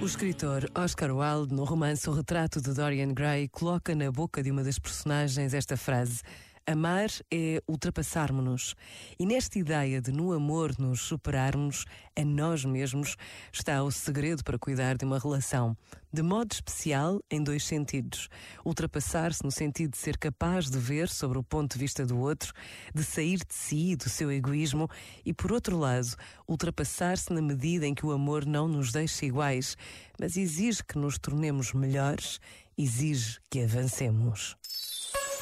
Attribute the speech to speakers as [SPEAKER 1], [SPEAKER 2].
[SPEAKER 1] O escritor Oscar Wilde, no romance O Retrato de Dorian Gray, coloca na boca de uma das personagens esta frase: Amar é ultrapassarmos-nos. E nesta ideia de no amor nos superarmos a nós mesmos está o segredo para cuidar de uma relação. De modo especial, em dois sentidos. Ultrapassar-se no sentido de ser capaz de ver sobre o ponto de vista do outro, de sair de si, do seu egoísmo, e por outro lado, ultrapassar-se na medida em que o amor não nos deixa iguais, mas exige que nos tornemos melhores, exige que avancemos.